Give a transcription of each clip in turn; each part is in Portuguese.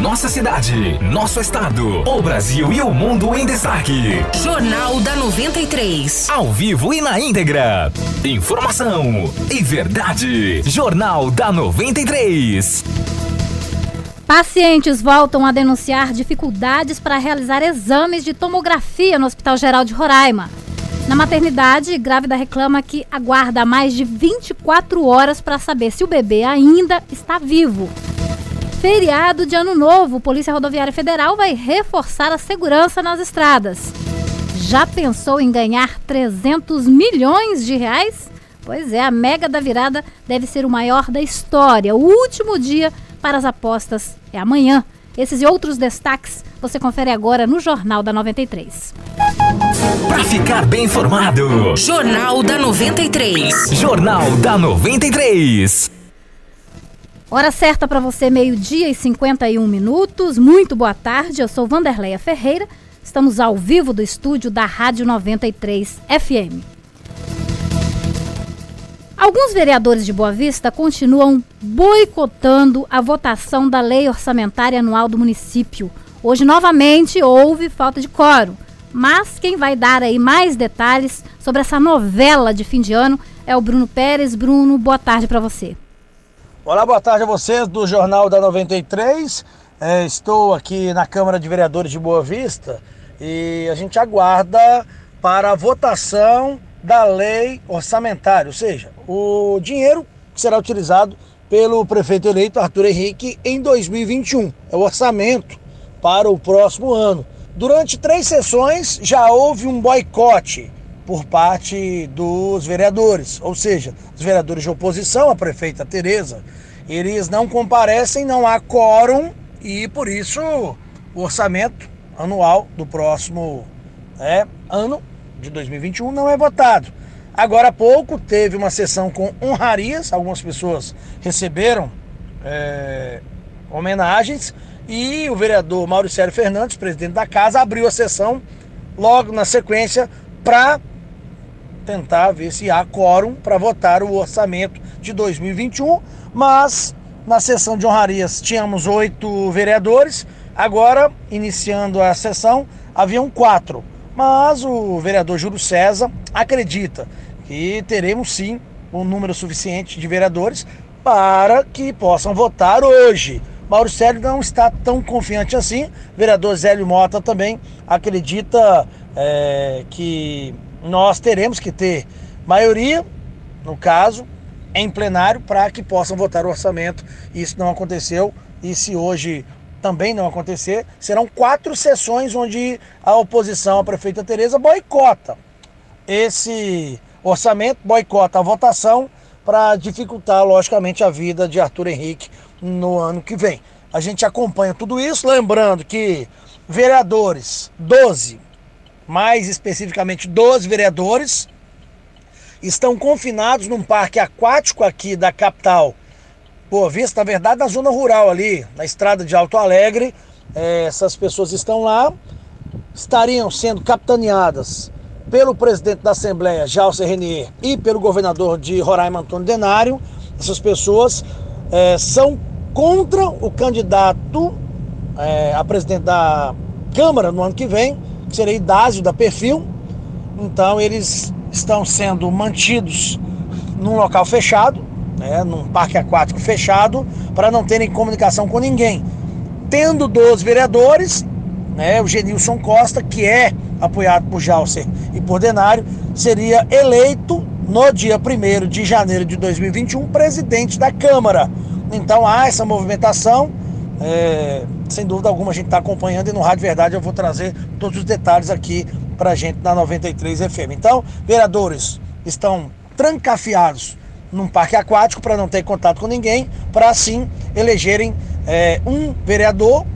Nossa cidade, nosso estado, o Brasil e o mundo em destaque. Jornal da 93. Ao vivo e na íntegra. Informação e verdade. Jornal da 93. Pacientes voltam a denunciar dificuldades para realizar exames de tomografia no Hospital Geral de Roraima. Na maternidade, grávida reclama que aguarda mais de 24 horas para saber se o bebê ainda está vivo. Feriado de Ano Novo, Polícia Rodoviária Federal vai reforçar a segurança nas estradas. Já pensou em ganhar 300 milhões de reais? Pois é, a mega da virada deve ser o maior da história. O último dia para as apostas é amanhã. Esses e outros destaques você confere agora no Jornal da 93. Para ficar bem informado, Jornal da 93. Jornal da 93. Hora certa para você, meio-dia e 51 minutos. Muito boa tarde, eu sou Vanderleia Ferreira. Estamos ao vivo do estúdio da Rádio 93 FM. Alguns vereadores de Boa Vista continuam boicotando a votação da lei orçamentária anual do município. Hoje, novamente, houve falta de quórum. Mas quem vai dar aí mais detalhes sobre essa novela de fim de ano é o Bruno Pérez. Bruno, boa tarde para você. Olá, boa tarde a vocês do Jornal da 93. É, estou aqui na Câmara de Vereadores de Boa Vista e a gente aguarda para a votação da lei orçamentária, ou seja, o dinheiro que será utilizado pelo prefeito eleito Arthur Henrique em 2021. É o orçamento para o próximo ano. Durante três sessões já houve um boicote por parte dos vereadores, ou seja, os vereadores de oposição, a prefeita Tereza, eles não comparecem, não há quórum e por isso o orçamento anual do próximo é, ano de 2021 não é votado. Agora há pouco teve uma sessão com honrarias, algumas pessoas receberam é, homenagens e o vereador Mauricélio Fernandes, presidente da casa, abriu a sessão logo na sequência para tentar ver se há quórum para votar o orçamento de 2021, mas na sessão de honrarias tínhamos oito vereadores, agora, iniciando a sessão, haviam quatro. Mas o vereador Júlio César acredita que teremos sim um número suficiente de vereadores para que possam votar hoje. Mauro Célio não está tão confiante assim. Vereador Zélio Mota também acredita é, que nós teremos que ter maioria, no caso, em plenário, para que possam votar o orçamento. Isso não aconteceu. E se hoje também não acontecer, serão quatro sessões onde a oposição, a prefeita Tereza, boicota esse orçamento, boicota a votação para dificultar, logicamente, a vida de Arthur Henrique no ano que vem. A gente acompanha tudo isso, lembrando que vereadores, 12, mais especificamente 12 vereadores, estão confinados num parque aquático aqui da capital Boa Vista, na verdade, na zona rural ali, na estrada de Alto Alegre. É, essas pessoas estão lá, estariam sendo capitaneadas pelo presidente da Assembleia, Jalce Renier, e pelo governador de Roraima, Antônio Denário. Essas pessoas é, são contra o candidato é, a presidente da Câmara no ano que vem, que seria Idásio da Perfil. Então, eles estão sendo mantidos num local fechado, né, num parque aquático fechado, para não terem comunicação com ninguém. Tendo 12 vereadores, né, o Genilson Costa, que é apoiado por Jalcer e por Denário, seria eleito no dia 1 de janeiro de 2021 presidente da Câmara. Então há essa movimentação, é, sem dúvida alguma a gente está acompanhando e no Rádio Verdade eu vou trazer todos os detalhes aqui para a gente na 93 FM. Então, vereadores estão trancafiados num parque aquático para não ter contato com ninguém, para assim elegerem é, um vereador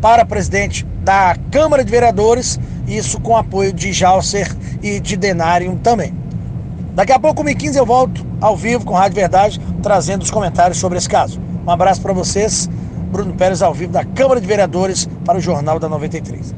para presidente da Câmara de Vereadores, isso com apoio de Jalcer e de Denário também. Daqui a pouco, 1 15 eu volto ao vivo com Rádio Verdade, trazendo os comentários sobre esse caso. Um abraço para vocês. Bruno Pérez ao vivo da Câmara de Vereadores para o Jornal da 93.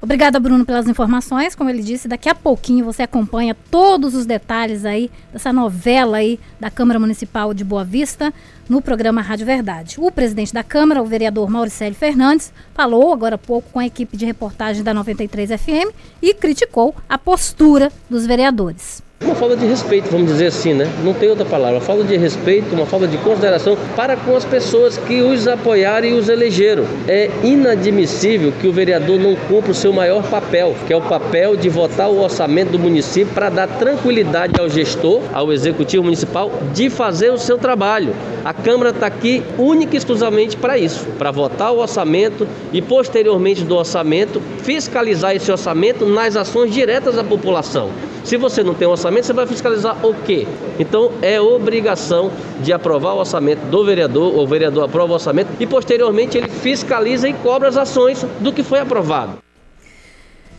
Obrigada, Bruno, pelas informações. Como ele disse, daqui a pouquinho você acompanha todos os detalhes aí dessa novela aí da Câmara Municipal de Boa Vista no programa Rádio Verdade. O presidente da Câmara, o vereador Mauricélio Fernandes, falou agora há pouco com a equipe de reportagem da 93 FM e criticou a postura dos vereadores. Uma falta de respeito, vamos dizer assim, né? Não tem outra palavra. Uma falta de respeito, uma falta de consideração para com as pessoas que os apoiaram e os elegeram. É inadmissível que o vereador não cumpra o seu maior papel, que é o papel de votar o orçamento do município para dar tranquilidade ao gestor, ao executivo municipal, de fazer o seu trabalho. A Câmara está aqui única e exclusivamente para isso, para votar o orçamento e, posteriormente do orçamento, fiscalizar esse orçamento nas ações diretas à população. Se você não tem orçamento, você vai fiscalizar o quê? Então é obrigação de aprovar o orçamento do vereador, o vereador aprova o orçamento e posteriormente ele fiscaliza e cobra as ações do que foi aprovado.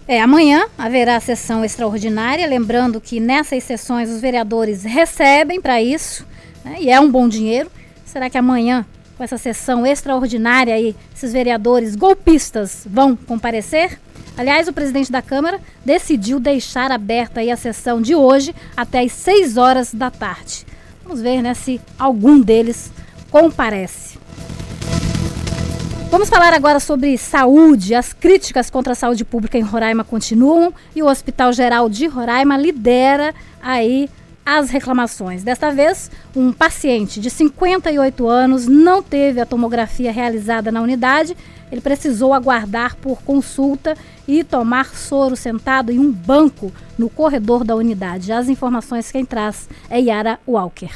É, amanhã haverá sessão extraordinária, lembrando que nessas sessões os vereadores recebem para isso, né, e é um bom dinheiro. Será que amanhã, com essa sessão extraordinária aí, esses vereadores golpistas vão comparecer? Aliás, o presidente da Câmara decidiu deixar aberta a sessão de hoje até às 6 horas da tarde. Vamos ver né, se algum deles comparece. Vamos falar agora sobre saúde. As críticas contra a saúde pública em Roraima continuam e o Hospital Geral de Roraima lidera aí as reclamações. Desta vez, um paciente de 58 anos não teve a tomografia realizada na unidade. Ele precisou aguardar por consulta e tomar soro sentado em um banco no corredor da unidade. As informações quem traz é Yara Walker.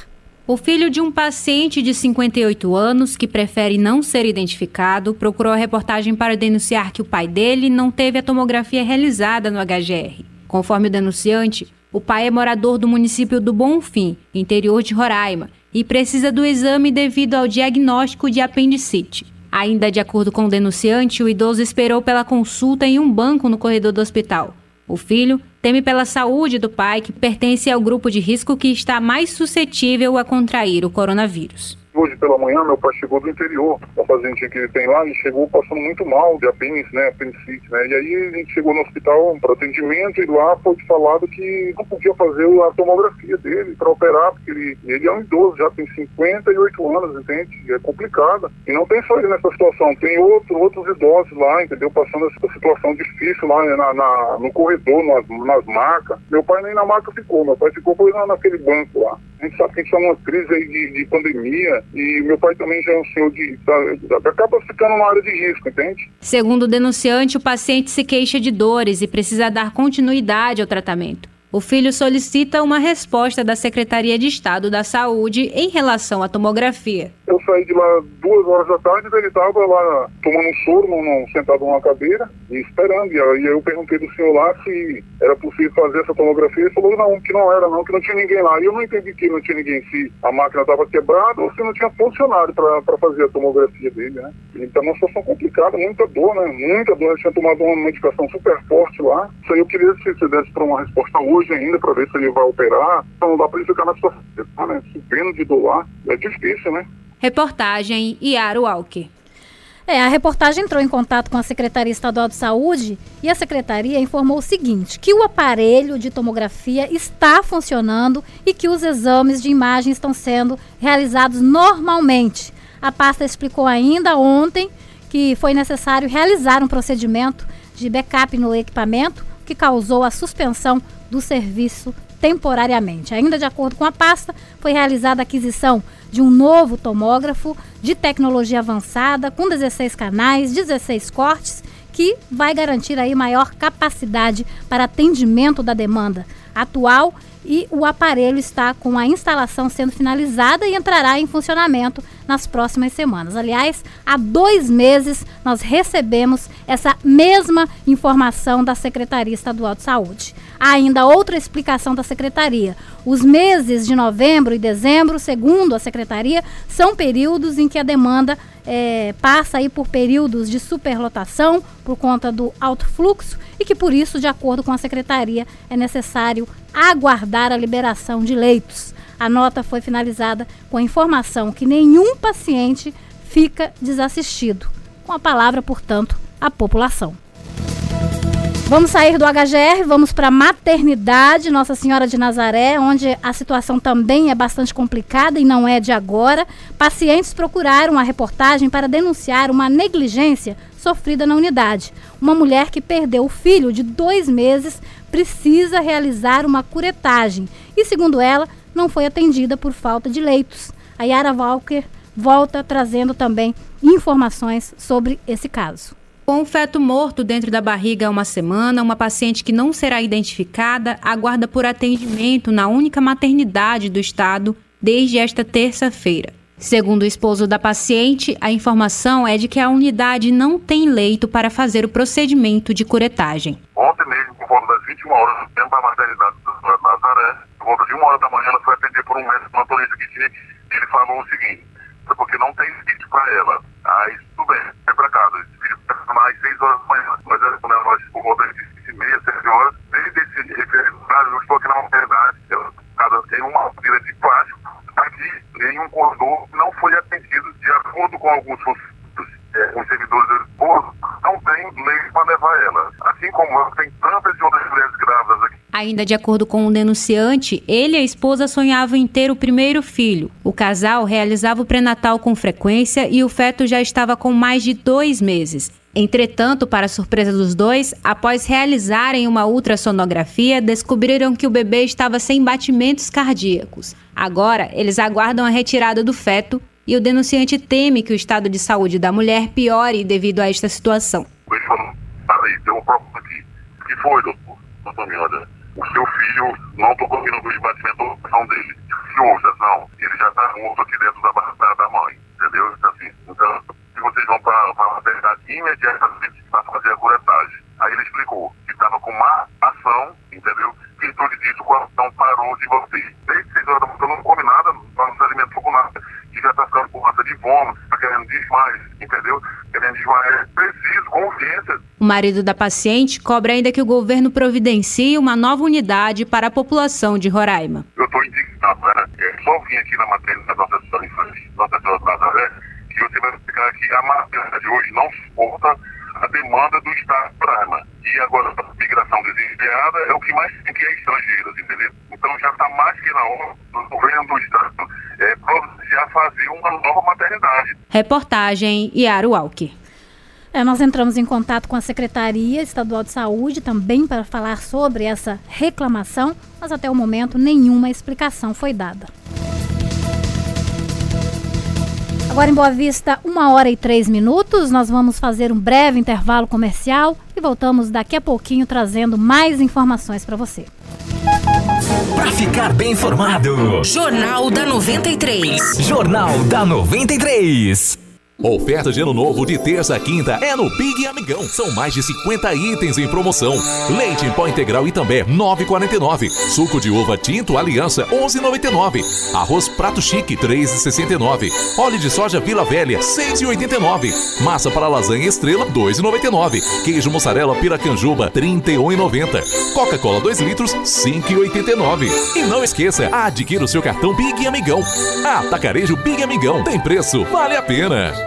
O filho de um paciente de 58 anos, que prefere não ser identificado, procurou a reportagem para denunciar que o pai dele não teve a tomografia realizada no HGR. Conforme o denunciante, o pai é morador do município do Bonfim, interior de Roraima, e precisa do exame devido ao diagnóstico de apendicite. Ainda de acordo com o denunciante, o idoso esperou pela consulta em um banco no corredor do hospital. O filho teme pela saúde do pai, que pertence ao grupo de risco que está mais suscetível a contrair o coronavírus. Hoje pela manhã, meu pai chegou do interior, uma paciente que ele tem lá, e chegou passando muito mal de apêndice, né, apendicite, né, e aí a gente chegou no hospital para atendimento e lá foi falado que não podia fazer a tomografia dele para operar, porque ele, ele é um idoso, já tem 58 anos, entende? É complicado. E não tem só ele nessa situação, tem outro, outros idosos lá, entendeu? Passando essa situação difícil lá né, na, na no corredor, nas, nas macas. Meu pai nem na maca ficou, meu pai ficou lá naquele banco lá. A gente sabe que a gente está numa crise aí de, de pandemia, e meu pai também já é um senhor de. Tá, acaba ficando numa área de risco, entende? Segundo o denunciante, o paciente se queixa de dores e precisa dar continuidade ao tratamento. O filho solicita uma resposta da Secretaria de Estado da Saúde em relação à tomografia. Eu saí de lá duas horas da tarde, ele estava lá tomando um soro, num, sentado numa cadeira e esperando. E aí eu perguntei do senhor lá se era possível fazer essa tomografia. Ele falou não, que não era não, que não tinha ninguém lá. E eu não entendi que não tinha ninguém, se a máquina estava quebrada ou se não tinha funcionário para fazer a tomografia dele, né? Então uma situação complicada, muita dor, né? Muita dor. Ele tinha tomado uma medicação super forte lá. Isso aí eu queria que você desse para uma resposta hoje ainda para ver se ele vai operar. Então não dá para ele ficar na situação, né? Subindo de doar. É difícil, né? Reportagem Iaro Walker. É, a reportagem entrou em contato com a Secretaria Estadual de Saúde e a secretaria informou o seguinte: que o aparelho de tomografia está funcionando e que os exames de imagem estão sendo realizados normalmente. A pasta explicou ainda ontem que foi necessário realizar um procedimento de backup no equipamento que causou a suspensão do serviço temporariamente. Ainda de acordo com a pasta, foi realizada a aquisição de um novo tomógrafo de tecnologia avançada com 16 canais, 16 cortes, que vai garantir aí maior capacidade para atendimento da demanda atual e o aparelho está com a instalação sendo finalizada e entrará em funcionamento nas próximas semanas. Aliás, há dois meses nós recebemos essa mesma informação da Secretaria Estadual de Saúde. Há ainda outra explicação da Secretaria. Os meses de novembro e dezembro, segundo a Secretaria, são períodos em que a demanda é, passa aí por períodos de superlotação por conta do alto fluxo e que por isso, de acordo com a Secretaria, é necessário aguardar a liberação de leitos. A nota foi finalizada com a informação que nenhum paciente fica desassistido. Com a palavra, portanto, a população. Vamos sair do HGR, vamos para a maternidade Nossa Senhora de Nazaré, onde a situação também é bastante complicada e não é de agora. Pacientes procuraram a reportagem para denunciar uma negligência sofrida na unidade. Uma mulher que perdeu o filho de dois meses precisa realizar uma curetagem e, segundo ela, não foi atendida por falta de leitos. A Yara Walker volta trazendo também informações sobre esse caso. Com o feto morto dentro da barriga há uma semana, uma paciente que não será identificada aguarda por atendimento na única maternidade do estado desde esta terça-feira. Segundo o esposo da paciente, a informação é de que a unidade não tem leito para fazer o procedimento de curetagem. Ontem mesmo, por volta das 21 horas, dentro da maternidade do Nazaré, por volta de uma hora da manhã, ela foi atendida por um médico plantonista que tinha. Ele falou o seguinte: porque não tem leito para ela. Aí, tudo bem, vai para casa mais 6 horas da manhã. Nós, por volta de 6 e meia, 7 horas, desde esse referendo horário, eu estou aqui na maternidade, casa tem uma fila de plástico, aqui nenhum corredor não foi atendido. De acordo com alguns é, os servidores do esposo, não tem lei para levar ela. Assim como eu, tem tantas outras mulheres grávidas aqui Ainda de acordo com o denunciante, ele e a esposa sonhavam em ter o primeiro filho. Casal realizava o pré-natal com frequência e o feto já estava com mais de dois meses. Entretanto, para surpresa dos dois, após realizarem uma ultrassonografia, descobriram que o bebê estava sem batimentos cardíacos. Agora, eles aguardam a retirada do feto e o denunciante teme que o estado de saúde da mulher piore devido a esta situação. Ele falou, peraí, tem um problema aqui. O que foi, doutor? Doutor, olha, o seu filho, não conseguindo os batimentos do coração dele. Ouça, não, ele já está morto aqui dentro da barriga da mãe, entendeu? Então, assim, então, se vocês vão para a maternidade imediatamente para fazer a curetagem. Aí ele explicou que estava com má ação, entendeu? Que tudo disso o coração parou de você. Desde 6 horas da manhã não come nada, não se alimentou com nada. E já está ficando com massa de vômito, está querendo desmaiar, entendeu? Querendo desmaiar. É preciso, urgência, o marido da paciente cobra ainda que o governo providencie uma nova unidade para a população de Roraima. Eu estou indignado, né? É só vim aqui na maternidade Nossa Senhora Infantil, Nossa Senhora Nazaré, que você vai explicar que a maternidade hoje não suporta a demanda do Estado de Roraima. E agora a migração desesperada é o que mais tem que é estrangeiros, entendeu? Então já está mais que na hora do governo do Estado é, providenciar fazer uma nova. Reportagem Yaro Walker. É, nós entramos em contato com a Secretaria Estadual de Saúde também para falar sobre essa reclamação, mas até o momento nenhuma explicação foi dada. Agora em Boa Vista, uma hora e três minutos. Nós vamos fazer um breve intervalo comercial e voltamos daqui a pouquinho trazendo mais informações para você. Para ficar bem informado, Jornal da 93. Jornal da 93. Oferta de ano novo de terça a quinta é no Big Amigão. São mais de 50 itens em promoção. Leite em pó integral Itambé, 9,49. Suco de uva tinto Aliança, 11,99. Arroz prato chique, 3,69. Óleo de soja Vila Velha, 6,89. Massa para lasanha estrela, 2,99. Queijo mussarela Piracanjuba, 31,90. Coca-Cola 2 litros, 5,89. E não esqueça, adquira o seu cartão Big Amigão. Atacarejo Big Amigão. Tem preço, vale a pena.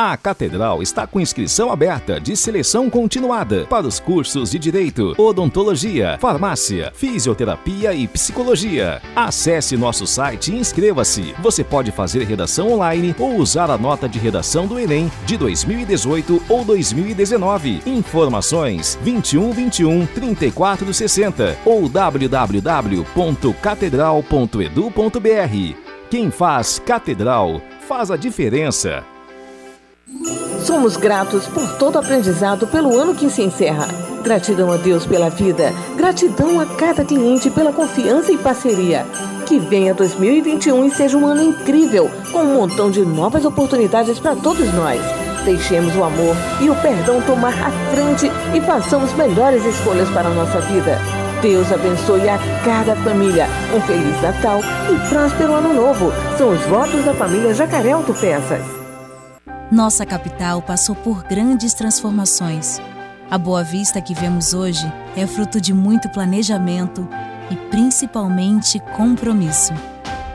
A Catedral está com inscrição aberta de seleção continuada para os cursos de Direito, Odontologia, Farmácia, Fisioterapia e Psicologia. Acesse nosso site e inscreva-se. Você pode fazer redação online ou usar a nota de redação do Enem de 2018 ou 2019. Informações 21 21 34 60 ou www.catedral.edu.br. Quem faz Catedral faz a diferença. Somos gratos por todo o aprendizado pelo ano que se encerra. Gratidão a Deus pela vida, gratidão a cada cliente pela confiança e parceria. Que venha 2021 e seja um ano incrível, com um montão de novas oportunidades para todos nós. Deixemos o amor e o perdão tomar a frente e façamos melhores escolhas para a nossa vida. Deus abençoe a cada família. Um Feliz Natal e próspero Ano Novo. São os votos da família Jacaré Autopeças. Nossa capital passou por grandes transformações. A Boa Vista que vemos hoje é fruto de muito planejamento e principalmente compromisso.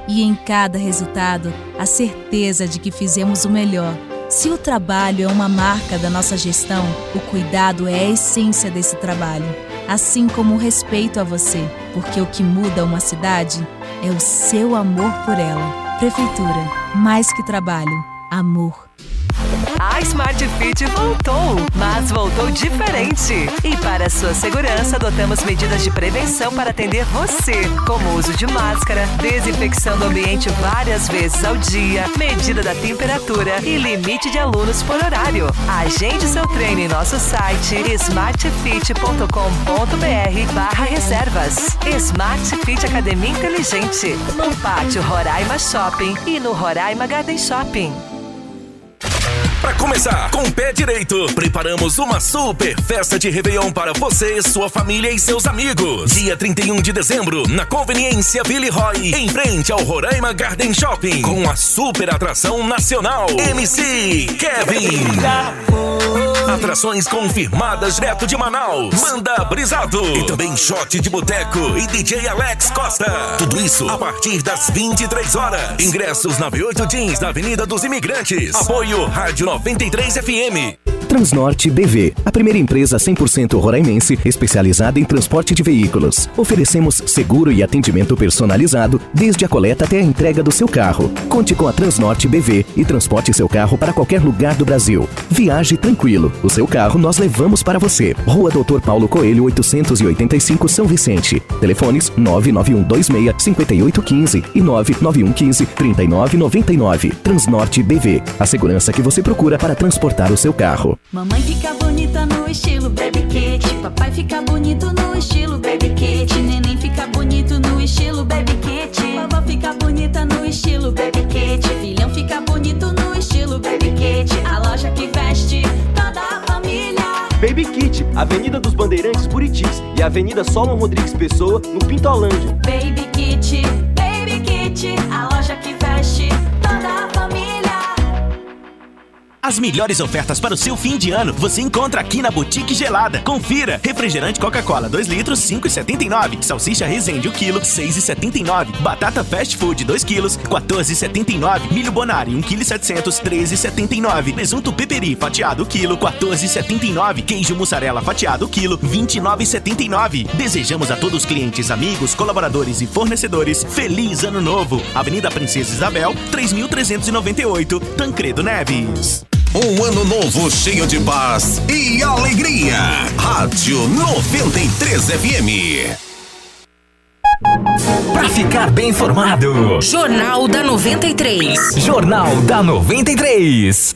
E em cada resultado, a certeza de que fizemos o melhor. Se o trabalho é uma marca da nossa gestão, o cuidado é a essência desse trabalho assim como o respeito a você, porque o que muda uma cidade é o seu amor por ela. Prefeitura, mais que trabalho, amor. A Smart Fit voltou, mas voltou diferente. E para sua segurança, adotamos medidas de prevenção para atender você, como uso de máscara, desinfecção do ambiente várias vezes ao dia, medida da temperatura e limite de alunos por horário. Agende seu treino em nosso site smartfit.com.br barra reservas. Smart Fit Academia Inteligente, no Pátio Roraima Shopping e no Roraima Garden Shopping. Para começar, com o pé direito, preparamos uma super festa de Réveillon para você, sua família e seus amigos. Dia 31 de dezembro, na Conveniência Roy, em frente ao Roraima Garden Shopping, com a super atração nacional MC Kevin. Atrações confirmadas direto de Manaus. Manda Brisado. E também shot de boteco e DJ Alex Costa. Tudo isso a partir das 23 horas. Ingressos na V8 Jeans, na Avenida dos Imigrantes. Apoio Rádio 93 FM. Transnorte BV, a primeira empresa 100% roraimense especializada em transporte de veículos. Oferecemos seguro e atendimento personalizado desde a coleta até a entrega do seu carro. Conte com a Transnorte BV e transporte seu carro para qualquer lugar do Brasil. Viaje tranquilo. O seu carro nós levamos para você. Rua Doutor Paulo Coelho, 885 São Vicente. Telefones 99126 5815 e 99115 3999. Transnorte BV, a segurança que você procura para transportar o seu carro. Mamãe fica bonita no estilo Baby Kit. Papai fica bonito no estilo Baby Kit. Neném fica bonito no estilo Baby Kit. Avenida dos Bandeirantes Buritis e Avenida Solon Rodrigues Pessoa, no Pintolândia. Baby Kit, Baby Kit. As melhores ofertas para o seu fim de ano você encontra aqui na Boutique Gelada. Confira: refrigerante Coca-Cola 2 litros 5,79, salsicha Resende 1 kg 6,79, batata fast food 2 kg 14,79, milho Bonari 1 kg 700 13,79, presunto peperi fatiado quilo 14,79, queijo mussarela fatiado quilo 29,79. Desejamos a todos os clientes, amigos, colaboradores e fornecedores feliz ano novo. Avenida Princesa Isabel 3398, Tancredo Neves. Um ano novo cheio de paz e alegria. Rádio 93 FM. Para ficar bem informado. Jornal da 93. Jornal da 93.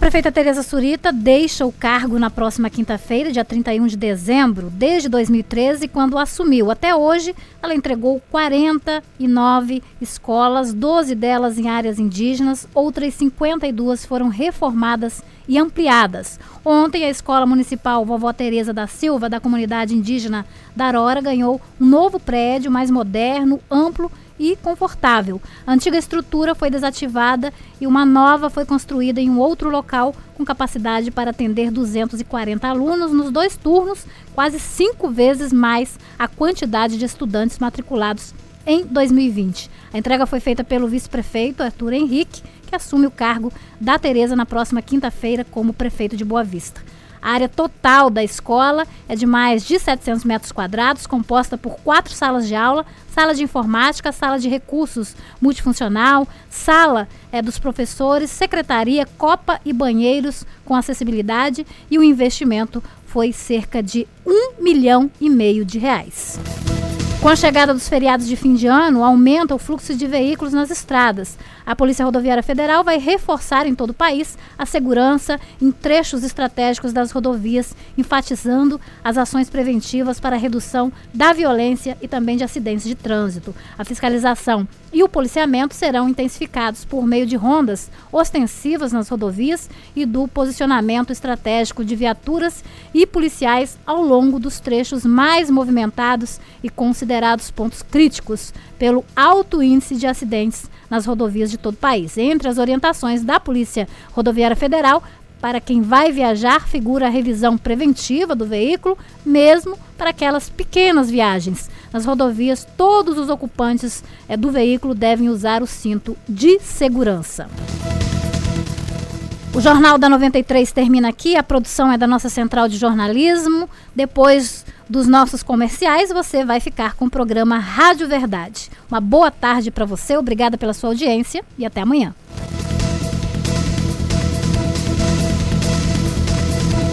Prefeita Tereza Surita deixa o cargo na próxima quinta-feira, dia 31 de dezembro, desde 2013, quando assumiu. Até hoje, ela entregou 49 escolas, 12 delas em áreas indígenas, outras 52 foram reformadas e ampliadas. Ontem, a Escola Municipal Vovó Tereza da Silva, da comunidade indígena da Arora, ganhou um novo prédio mais moderno, amplo e confortável. A antiga estrutura foi desativada e uma nova foi construída em um outro local com capacidade para atender 240 alunos nos dois turnos, quase cinco vezes mais a quantidade de estudantes matriculados em 2020. A entrega foi feita pelo vice-prefeito Arthur Henrique, que assume o cargo da Tereza na próxima quinta-feira como prefeito de Boa Vista. A área total da escola é de mais de 700 metros quadrados, composta por quatro salas de aula, sala de informática, sala de recursos multifuncional, sala é, dos professores, secretaria, copa e banheiros com acessibilidade e o investimento foi cerca de um milhão e meio de reais. Com a chegada dos feriados de fim de ano, aumenta o fluxo de veículos nas estradas. A Polícia Rodoviária Federal vai reforçar em todo o país a segurança em trechos estratégicos das rodovias, enfatizando as ações preventivas para a redução da violência e também de acidentes de trânsito. A fiscalização e o policiamento serão intensificados por meio de rondas ostensivas nas rodovias e do posicionamento estratégico de viaturas e policiais ao longo dos trechos mais movimentados e considerados pontos críticos pelo alto índice de acidentes nas rodovias de todo o país. Entre as orientações da Polícia Rodoviária Federal, para quem vai viajar, figura a revisão preventiva do veículo, mesmo para aquelas pequenas viagens. Nas rodovias, todos os ocupantes é, do veículo devem usar o cinto de segurança. O Jornal da 93 termina aqui. A produção é da nossa central de jornalismo. Depois dos nossos comerciais, você vai ficar com o programa Rádio Verdade. Uma boa tarde para você, obrigada pela sua audiência e até amanhã.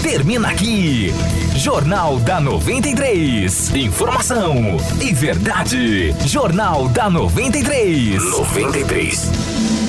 Termina aqui. Jornal da 93. Informação e verdade. Jornal da 93. 93.